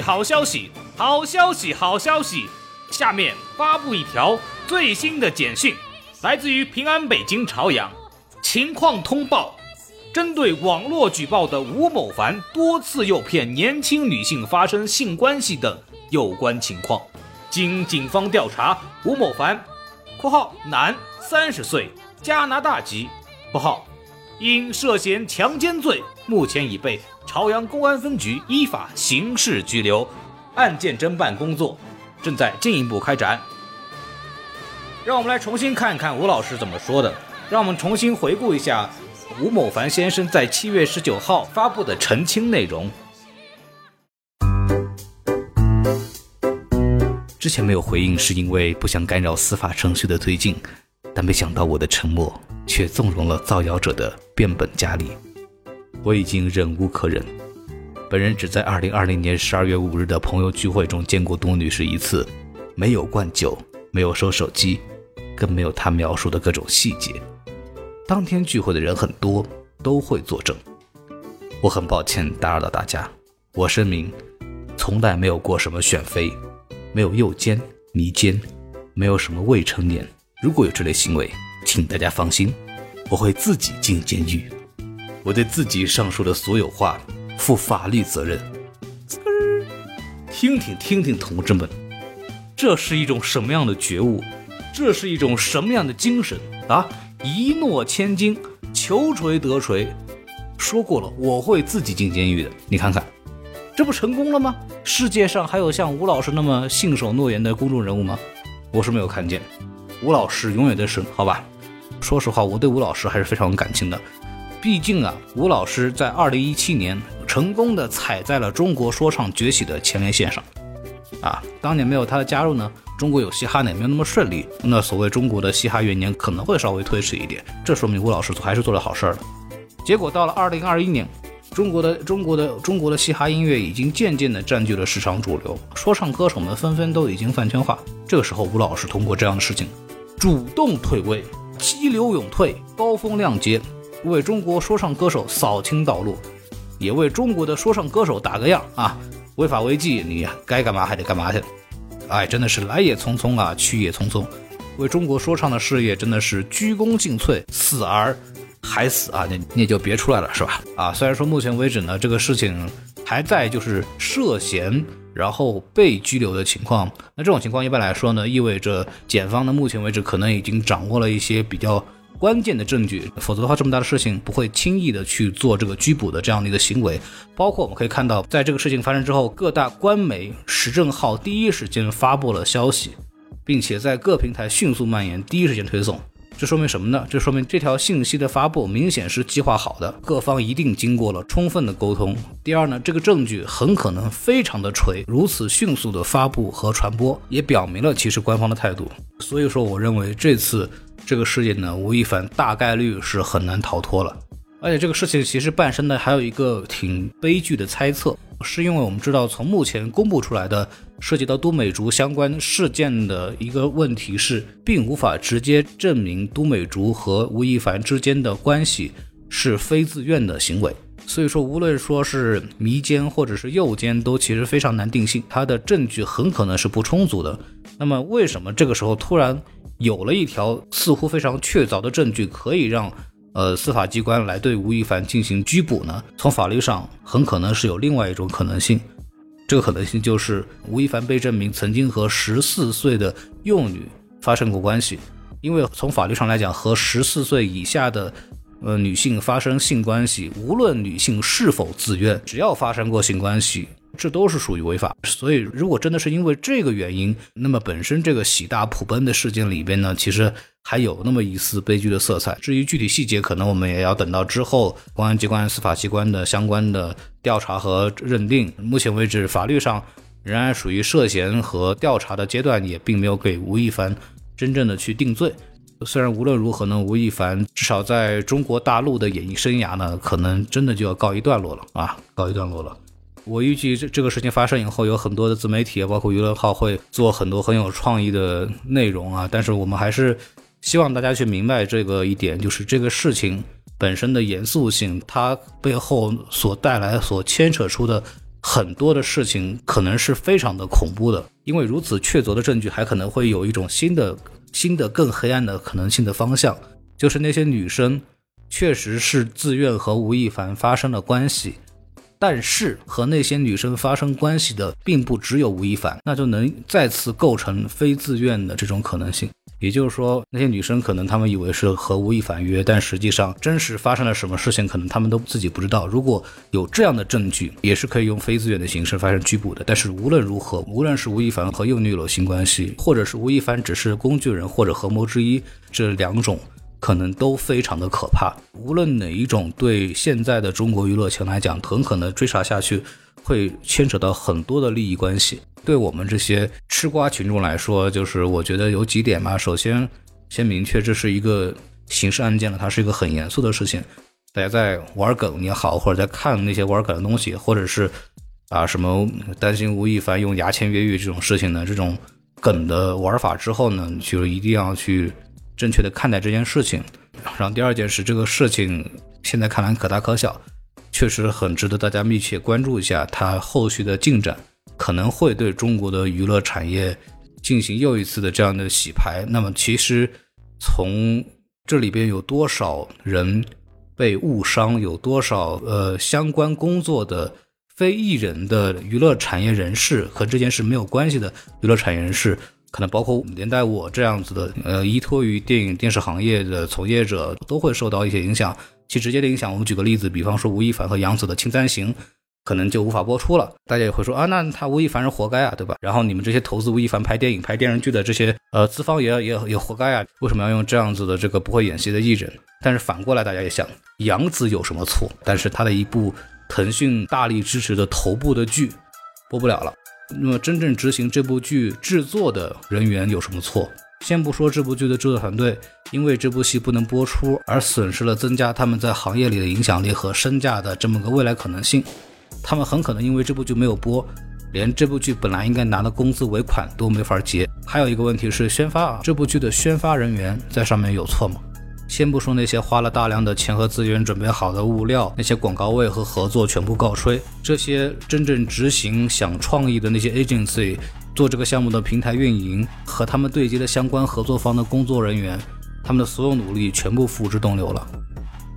好消息，好消息，好消息！下面发布一条最新的简讯，来自于平安北京朝阳情况通报：针对网络举报的吴某凡多次诱骗年轻女性发生性关系等有关情况，经警方调查，吴某凡（括号男，三十岁，加拿大籍）（括号）因涉嫌强奸罪，目前已被朝阳公安分局依法刑事拘留，案件侦办工作正在进一步开展。让我们来重新看一看吴老师怎么说的，让我们重新回顾一下吴某凡先生在七月十九号发布的澄清内容。之前没有回应，是因为不想干扰司法程序的推进，但没想到我的沉默却纵容了造谣者的变本加厉。我已经忍无可忍。本人只在二零二零年十二月五日的朋友聚会中见过杜女士一次，没有灌酒，没有收手机，更没有她描述的各种细节。当天聚会的人很多，都会作证。我很抱歉打扰到大家。我声明，从来没有过什么选妃，没有诱奸、迷奸，没有什么未成年。如果有这类行为，请大家放心，我会自己进监狱。我对自己上述的所有话负法律责任。听听听听，同志们，这是一种什么样的觉悟？这是一种什么样的精神啊？一诺千金，求锤得锤。说过了，我会自己进监狱的。你看看，这不成功了吗？世界上还有像吴老师那么信守诺言的公众人物吗？我是没有看见。吴老师永远的神，好吧？说实话，我对吴老师还是非常有感情的。毕竟啊，吴老师在二零一七年成功的踩在了中国说唱崛起的前列线上，啊，当年没有他的加入呢，中国有嘻哈呢也没有那么顺利，那所谓中国的嘻哈元年可能会稍微推迟一点，这说明吴老师还是做了好事儿的。结果到了二零二一年，中国的中国的中国的嘻哈音乐已经渐渐的占据了市场主流，说唱歌手们纷纷都已经饭圈化，这个时候吴老师通过这样的事情，主动退位，激流勇退，高风亮节。为中国说唱歌手扫清道路，也为中国的说唱歌手打个样啊！违法违纪，你该干嘛还得干嘛去。哎，真的是来也匆匆啊，去也匆匆。为中国说唱的事业真的是鞠躬尽瘁，死而还死啊！你你也就别出来了，是吧？啊，虽然说目前为止呢，这个事情还在就是涉嫌然后被拘留的情况。那这种情况一般来说呢，意味着检方呢目前为止可能已经掌握了一些比较。关键的证据，否则的话，这么大的事情不会轻易的去做这个拘捕的这样的一个行为。包括我们可以看到，在这个事情发生之后，各大官媒、时政号第一时间发布了消息，并且在各平台迅速蔓延，第一时间推送。这说明什么呢？这说明这条信息的发布明显是计划好的，各方一定经过了充分的沟通。第二呢，这个证据很可能非常的锤，如此迅速的发布和传播，也表明了其实官方的态度。所以说，我认为这次。这个事件呢，吴亦凡大概率是很难逃脱了。而且这个事情其实伴生的还有一个挺悲剧的猜测，是因为我们知道，从目前公布出来的涉及到都美竹相关事件的一个问题是，并无法直接证明都美竹和吴亦凡之间的关系是非自愿的行为。所以说，无论说是迷奸或者是诱奸，都其实非常难定性，他的证据很可能是不充足的。那么，为什么这个时候突然？有了一条似乎非常确凿的证据，可以让呃司法机关来对吴亦凡进行拘捕呢？从法律上很可能是有另外一种可能性，这个可能性就是吴亦凡被证明曾经和十四岁的幼女发生过关系，因为从法律上来讲，和十四岁以下的呃女性发生性关系，无论女性是否自愿，只要发生过性关系。这都是属于违法，所以如果真的是因为这个原因，那么本身这个喜大普奔的事件里边呢，其实还有那么一丝悲剧的色彩。至于具体细节，可能我们也要等到之后公安机关、司法机关的相关的调查和认定。目前为止，法律上仍然属于涉嫌和调查的阶段，也并没有给吴亦凡真正的去定罪。虽然无论如何呢，吴亦凡至少在中国大陆的演艺生涯呢，可能真的就要告一段落了啊，告一段落了。我预计这这个事情发生以后，有很多的自媒体包括娱乐号会做很多很有创意的内容啊。但是我们还是希望大家去明白这个一点，就是这个事情本身的严肃性，它背后所带来、所牵扯出的很多的事情可能是非常的恐怖的，因为如此确凿的证据还可能会有一种新的、新的更黑暗的可能性的方向，就是那些女生确实是自愿和吴亦凡发生了关系。但是和那些女生发生关系的并不只有吴亦凡，那就能再次构成非自愿的这种可能性。也就是说，那些女生可能她们以为是和吴亦凡约，但实际上真实发生了什么事情，可能她们都自己不知道。如果有这样的证据，也是可以用非自愿的形式发生拘捕的。但是无论如何，无论是吴亦凡和幼女有了性关系，或者是吴亦凡只是工具人或者合谋之一，这两种。可能都非常的可怕。无论哪一种，对现在的中国娱乐圈来讲，很可能追查下去，会牵扯到很多的利益关系。对我们这些吃瓜群众来说，就是我觉得有几点嘛。首先，先明确这是一个刑事案件了，它是一个很严肃的事情。大家在玩梗也好，或者在看那些玩梗的东西，或者是啊什么担心吴亦凡用牙签越狱这种事情呢，这种梗的玩法之后呢，就一定要去。正确的看待这件事情，然后第二件事，这个事情现在看来可大可小，确实很值得大家密切关注一下它后续的进展，可能会对中国的娱乐产业进行又一次的这样的洗牌。那么，其实从这里边有多少人被误伤，有多少呃相关工作的非艺人的娱乐产业人士和这件事没有关系的娱乐产业人士。可能包括连带我这样子的，呃，依托于电影电视行业的从业者都会受到一些影响。其直接的影响，我们举个例子，比方说吴亦凡和杨紫的《青簪行》，可能就无法播出了。大家也会说啊，那他吴亦凡是活该啊，对吧？然后你们这些投资吴亦凡拍电影、拍电视剧的这些呃资方也也也活该啊，为什么要用这样子的这个不会演戏的艺人？但是反过来，大家也想，杨紫有什么错？但是他的一部腾讯大力支持的头部的剧播不了了。那么，真正执行这部剧制作的人员有什么错？先不说这部剧的制作团队因为这部戏不能播出而损失了增加他们在行业里的影响力和身价的这么个未来可能性，他们很可能因为这部剧没有播，连这部剧本来应该拿的工资尾款都没法结。还有一个问题是宣发啊，这部剧的宣发人员在上面有错吗？先不说那些花了大量的钱和资源准备好的物料，那些广告位和合作全部告吹，这些真正执行想创意的那些 agency 做这个项目的平台运营和他们对接的相关合作方的工作人员，他们的所有努力全部付之东流了。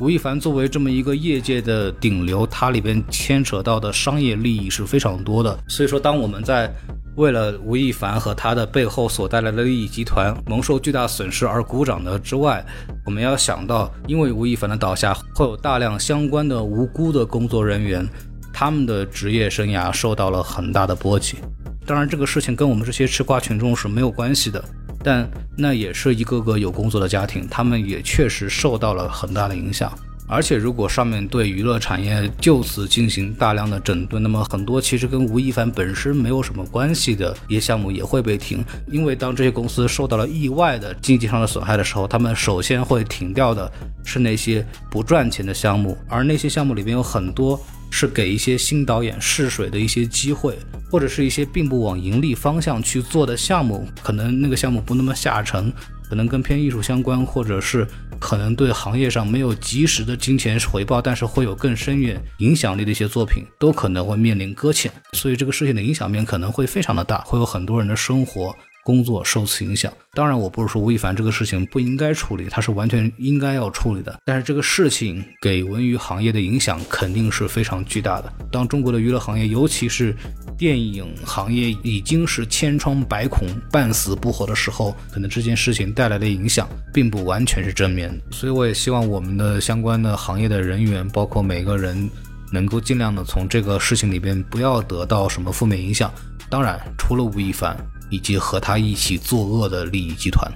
吴亦凡作为这么一个业界的顶流，他里边牵扯到的商业利益是非常多的，所以说当我们在。为了吴亦凡和他的背后所带来的利益集团蒙受巨大损失而鼓掌的之外，我们要想到，因为吴亦凡的倒下，会有大量相关的无辜的工作人员，他们的职业生涯受到了很大的波及。当然，这个事情跟我们这些吃瓜群众是没有关系的，但那也是一个个有工作的家庭，他们也确实受到了很大的影响。而且，如果上面对娱乐产业就此进行大量的整顿，那么很多其实跟吴亦凡本身没有什么关系的一些项目也会被停。因为当这些公司受到了意外的经济上的损害的时候，他们首先会停掉的是那些不赚钱的项目，而那些项目里边有很多是给一些新导演试水的一些机会，或者是一些并不往盈利方向去做的项目，可能那个项目不那么下沉。可能跟偏艺术相关，或者是可能对行业上没有及时的金钱回报，但是会有更深远影响力的一些作品，都可能会面临搁浅。所以这个事情的影响面可能会非常的大，会有很多人的生活。工作受此影响，当然我不是说吴亦凡这个事情不应该处理，他是完全应该要处理的。但是这个事情给文娱行业的影响肯定是非常巨大的。当中国的娱乐行业，尤其是电影行业已经是千疮百孔、半死不活的时候，可能这件事情带来的影响并不完全是正面。所以我也希望我们的相关的行业的人员，包括每个人，能够尽量的从这个事情里边不要得到什么负面影响。当然，除了吴亦凡。以及和他一起作恶的利益集团，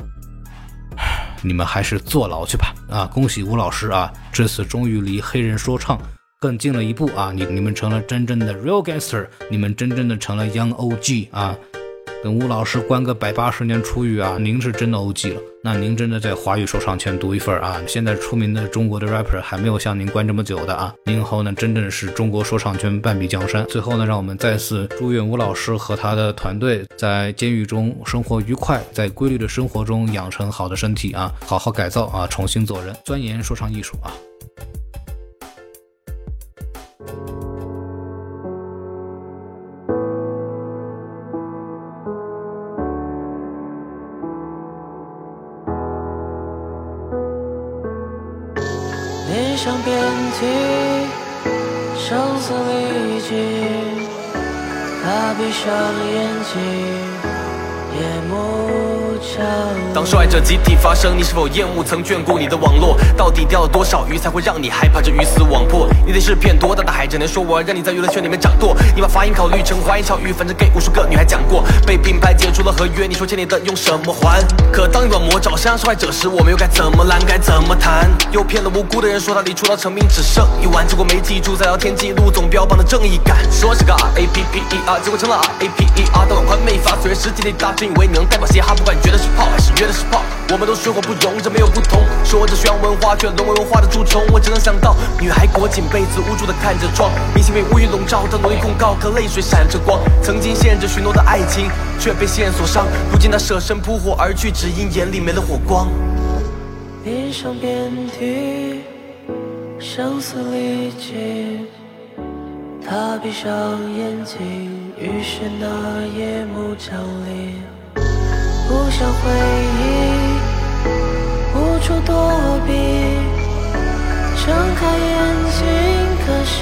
你们还是坐牢去吧！啊，恭喜吴老师啊，这次终于离黑人说唱更近了一步啊！你你们成了真正的 real gangster，你们真正的成了 young OG 啊！等吴老师关个百八十年出狱啊！您是真的 OG 了，那您真的在华语说唱圈独一份啊！现在出名的中国的 rapper 还没有像您关这么久的啊！您以后呢，真正是中国说唱圈半壁江山。最后呢，让我们再次祝愿吴老师和他的团队在监狱中生活愉快，在规律的生活中养成好的身体啊，好好改造啊，重新做人，钻研说唱艺术啊！上遍体声嘶力竭，他闭上眼睛。夜幕当受害者集体发声，你是否厌恶曾眷顾你的网络？到底钓了多少鱼才会让你害怕这鱼死网破？你得是片多大的海，只能说我让你在娱乐圈里面掌舵。你把发音考虑成花言巧语，反正给无数个女孩讲过。被品牌解除了合约，你说欠你的用什么还？可当你软磨找上受害者时，我们又该怎么拦？该怎么谈？又骗了无辜的人，说他离出道成名只剩一晚，结果没记住在聊天记录总标榜的正义感。说是个 R A P P E R，结果成了 R A P E R。但网宽没发，虽然实际里大，真以为你能代表嘻哈，不管你觉得是炮还是约的是炮。我们都水火不容，这没有不同。说着宣扬文化，却沦为文化的蛀虫。我只能想到，女孩裹紧被子，无助的看着窗。明星被乌云笼罩，她努力控告，可泪水闪着光。曾经信任着许诺的爱情，却被线索伤。如今她舍身扑火而去，只因眼里没了火光。脸上遍体声嘶力竭，她闭上眼睛，于是那夜幕降临，想回忆。无处躲避，睁开眼睛，可是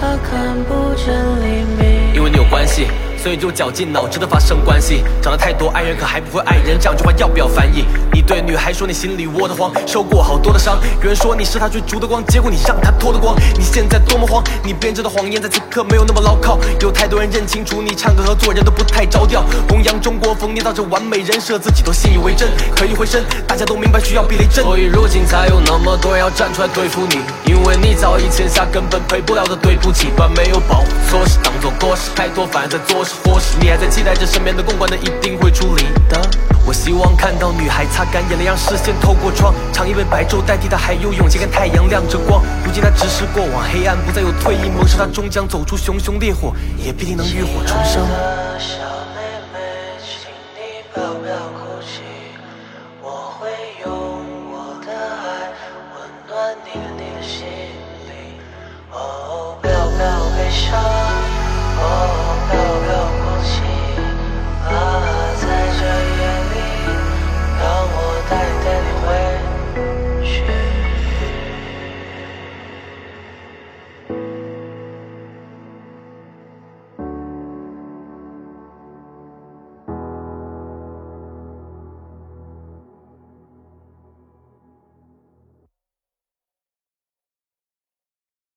他看不见黎明。因为你有关系。所以就绞尽脑汁的发生关系，长得太多爱人可还不会爱人，这样句话要不要翻译？你对女孩说你心里窝得慌，受过好多的伤。有人说你是他追逐的光，结果你让他脱了光。你现在多么慌，你编织的谎言在此刻没有那么牢靠。有太多人认清楚你唱歌和做人都不太着调，弘扬中国风，捏造着完美人设，自己都信以为真。可一回身，大家都明白需要避雷针，所以如今才有那么多人要站出来对付你，因为你早已欠下根本赔不了的对不起。把没有保护措施当做过失，太多反而在做或是你还在期待着身边的公关的一定会处理的。我希望看到女孩擦干眼泪，让视线透过窗，常以为白昼代替她还有勇气跟太阳亮着光。如今她直视过往，黑暗不再有退役模式，她终将走出熊熊烈火，也必定能浴火重生。